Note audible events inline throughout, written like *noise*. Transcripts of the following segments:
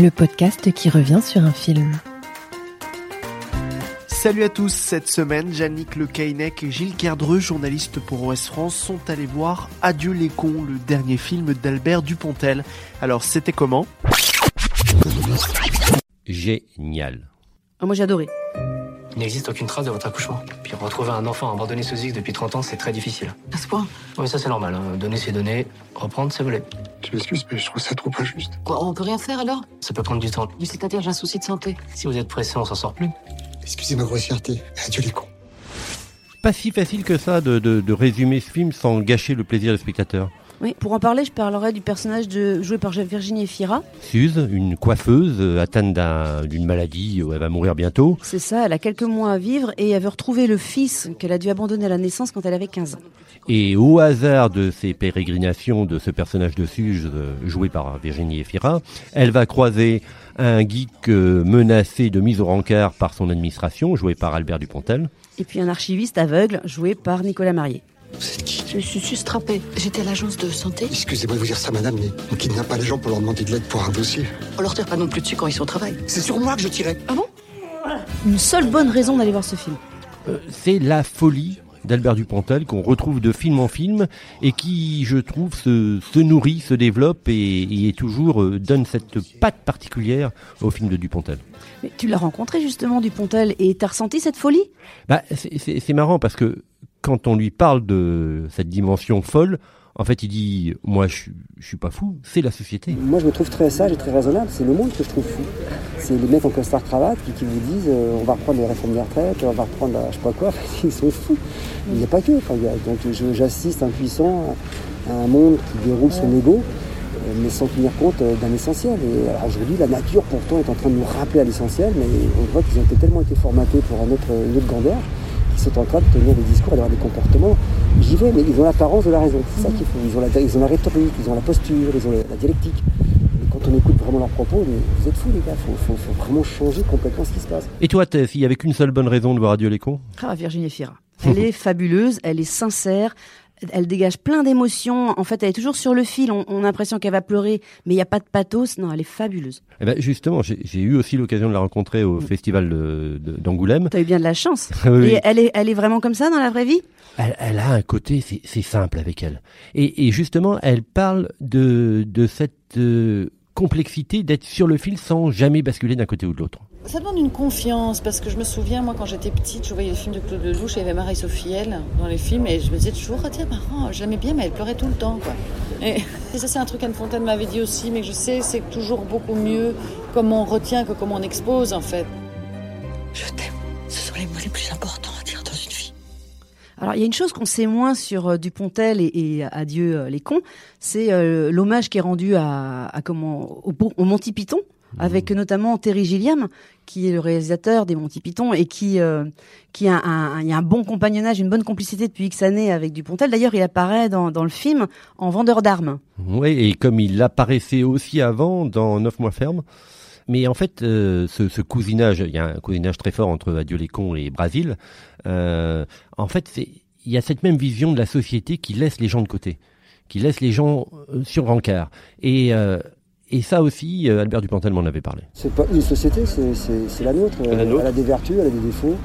Le podcast qui revient sur un film. Salut à tous, cette semaine, Jannick Le et Gilles Kerdreux, journalistes pour OS France, sont allés voir Adieu les cons, le dernier film d'Albert Dupontel. Alors c'était comment? Génial. Ah, moi j'ai adoré. Il n'existe aucune trace de votre accouchement. Puis retrouver un enfant abandonné sous X depuis 30 ans, c'est très difficile. À ce point Oui, ça c'est normal. hein. Donner c'est donner, reprendre c'est voler. Je m'excuse, mais je trouve ça trop injuste. Quoi, on peut rien faire alors? Ça peut prendre du temps. Mais C'est-à-dire j'ai un souci de santé. Si vous êtes pressé, on s'en sort plus. Excusez ma grossièreté. Adieu les cons. Pas si facile que ça de, de- de résumer ce film sans gâcher le plaisir du spectateur. Oui, pour en parler, je parlerai du personnage de, joué par Virginie Efira. Suze, une coiffeuse euh, atteinte d'un- d'une maladie où elle va mourir bientôt. C'est ça, elle a quelques mois à vivre et elle veut retrouver le fils qu'elle a dû abandonner à la naissance quand elle avait 15 ans. Et au hasard de ces pérégrinations de ce personnage de Suze, euh, joué par Virginie Efira, elle va croiser un geek euh, menacé de mise au rencard par son administration, joué par Albert Dupontel. Et puis un archiviste aveugle joué par Nicolas Marié. C'est qui? Je suis sustrappée. J'étais à l'agence de santé. Excusez-moi de vous dire ça, madame, mais on kidnappe pas les gens pour leur demander de l'aide pour un dossier. On leur tire pas non plus dessus quand ils sont au travail. C'est sur moi que je tirais. Ah bon Une seule bonne raison d'aller voir ce film. Euh, c'est la folie d'Albert Dupontel qu'on retrouve de film en film et qui, je trouve, se, se nourrit, se développe et, et est toujours euh, donne cette patte particulière au film de Dupontel. Mais tu l'as rencontré justement, Dupontel, et t'as ressenti cette folie? Bah, c'est marrant parce que quand on lui parle de cette dimension folle, en fait, il dit moi, je, suis- je suis pas fou, c'est la société. Moi, je me trouve très sage et très raisonnable. C'est le monde que je trouve fou. C'est les mecs en costard cravate qui, qui vous disent euh, on va reprendre les réformes des retraites, on va reprendre la, je sais pas quoi. *laughs* Ils sont fous. Il n'y a pas que. Enfin, a- donc, j'assiste impuissant à, à un monde qui déroule son ego, euh, mais sans tenir compte euh, d'un essentiel. Et aujourd'hui, la nature, pourtant, est en train de nous rappeler à l'essentiel, mais on voit qu'ils ont été tellement été formatés pour un autre, une autre grandeur qu'ils sont en train de tenir des discours et d'avoir des comportements. J'y vais, mais ils ont l'apparence de la raison. C'est ça qu'il faut. Ils ont, la, ils ont la rhétorique, ils ont la posture, ils ont la, la dialectique. Et quand on écoute vraiment leurs propos, mais vous êtes fous les gars, il faut, faut- faut vraiment changer complètement ce qui se passe. Et toi, t'es- s'il y avait qu'une seule bonne raison de voir Adieu les cons Ah, Virginie Efira. Elle est fabuleuse, elle est sincère, elle dégage plein d'émotions. En fait, elle est toujours sur le fil. On, on a l'impression qu'elle va pleurer, mais il n'y a pas de pathos. Non, elle est fabuleuse. Eh ben, justement, j'ai eu aussi l'occasion de la rencontrer au festival de- de- d'Angoulême. T'as eu bien de la chance. *laughs* Oui. Et elle est, elle est vraiment comme ça dans la vraie vie? Elle, elle a un côté, c'est c'est simple avec elle. Et, et justement, elle parle de, de cette euh, complexité d'être sur le fil sans jamais basculer d'un côté ou de l'autre. Ça demande une confiance parce que je me souviens, moi, quand j'étais petite, je voyais les films de Claude Lelouch et il y avait Marie-Sophielle dans les films et je me disais toujours, ah tiens, marrant, je l'aimais bien, mais elle pleurait tout le temps, quoi. Et, *laughs* et ça, c'est un truc qu'Anne Fontaine m'avait dit aussi, mais que je sais, c'est toujours beaucoup mieux comment on retient que comment on expose, en fait. Je t'aime. Ce sont les mots les plus importants à dire dans une vie. Alors, il y a une chose qu'on sait moins sur euh, Dupontel et, et Adieu euh, les cons, c'est euh, l'hommage qui est rendu à, à comment au, au Monty Python, avec notamment Terry Gilliam, qui est le réalisateur des Monty Python et qui euh, qui a un, un- il y a un bon compagnonnage, une bonne complicité depuis X années avec Dupontel. D'ailleurs, il apparaît dans, dans le film en vendeur d'armes. Oui, et comme il apparaissait aussi avant dans Neuf mois ferme. Mais en fait, euh, ce, ce cousinage, il y a un cousinage très fort entre Adieu les cons et Brasil. Euh, en fait, il y a cette même vision de la société qui laisse les gens de côté, qui laisse les gens euh, sur rencard. Et euh, et ça aussi, euh, Albert Dupontel m'en avait parlé. C'est pas une société, c'est, c'est- c'est la nôtre. La nôtre. Elle a des vertus, elle a des défauts.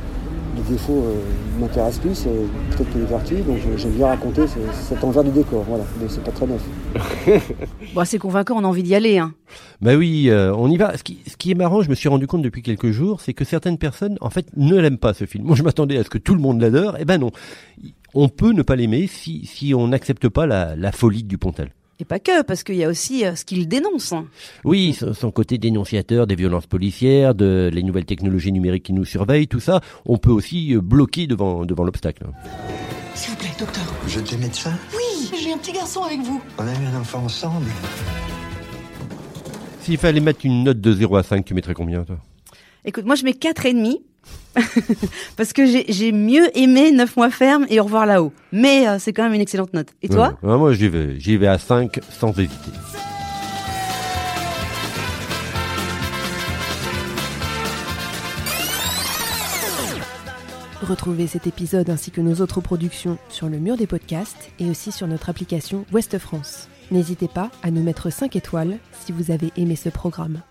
Les défauts euh, m'intéressent plus, euh, peut-être que les vertus. Donc je- j'aime bien raconter ce- cet envers du décor. Voilà, mais c'est pas très neuf. *laughs* Bon, c'est convaincant, on a envie d'y aller. Hein. Bah oui, euh, on y va. Ce qui, ce qui est marrant, je me suis rendu compte depuis quelques jours, c'est que certaines personnes, en fait, ne l'aiment pas ce film. Moi, je m'attendais à ce que tout le monde l'adore. Eh ben non. On peut ne pas l'aimer si, si on n'accepte pas la, la folie du Pontel. Et pas que, parce qu'il y a aussi euh, ce qu'il dénonce. hein. Oui, son, côté dénonciateur des violences policières, de les nouvelles technologies numériques qui nous surveillent, tout ça, on peut aussi euh, bloquer devant, devant l'obstacle. S'il vous plaît, docteur. Je t'ai médecin Oui, j'ai un petit garçon avec vous. On a eu un enfant ensemble. S'il fallait mettre une note de 0 à 5, tu mettrais combien, toi? Écoute, moi je mets quatre et demi. *laughs* Parce que j'ai mieux aimé 9 mois ferme et au revoir là-haut. Mais euh, c'est quand même une excellente note. Et toi? Ouais, Moi, j'y vais, j'y vais à 5 sans hésiter. Retrouvez cet épisode ainsi que nos autres productions sur le mur des podcasts et aussi sur notre application Ouest France. N'hésitez pas à nous mettre 5 étoiles si vous avez aimé ce programme.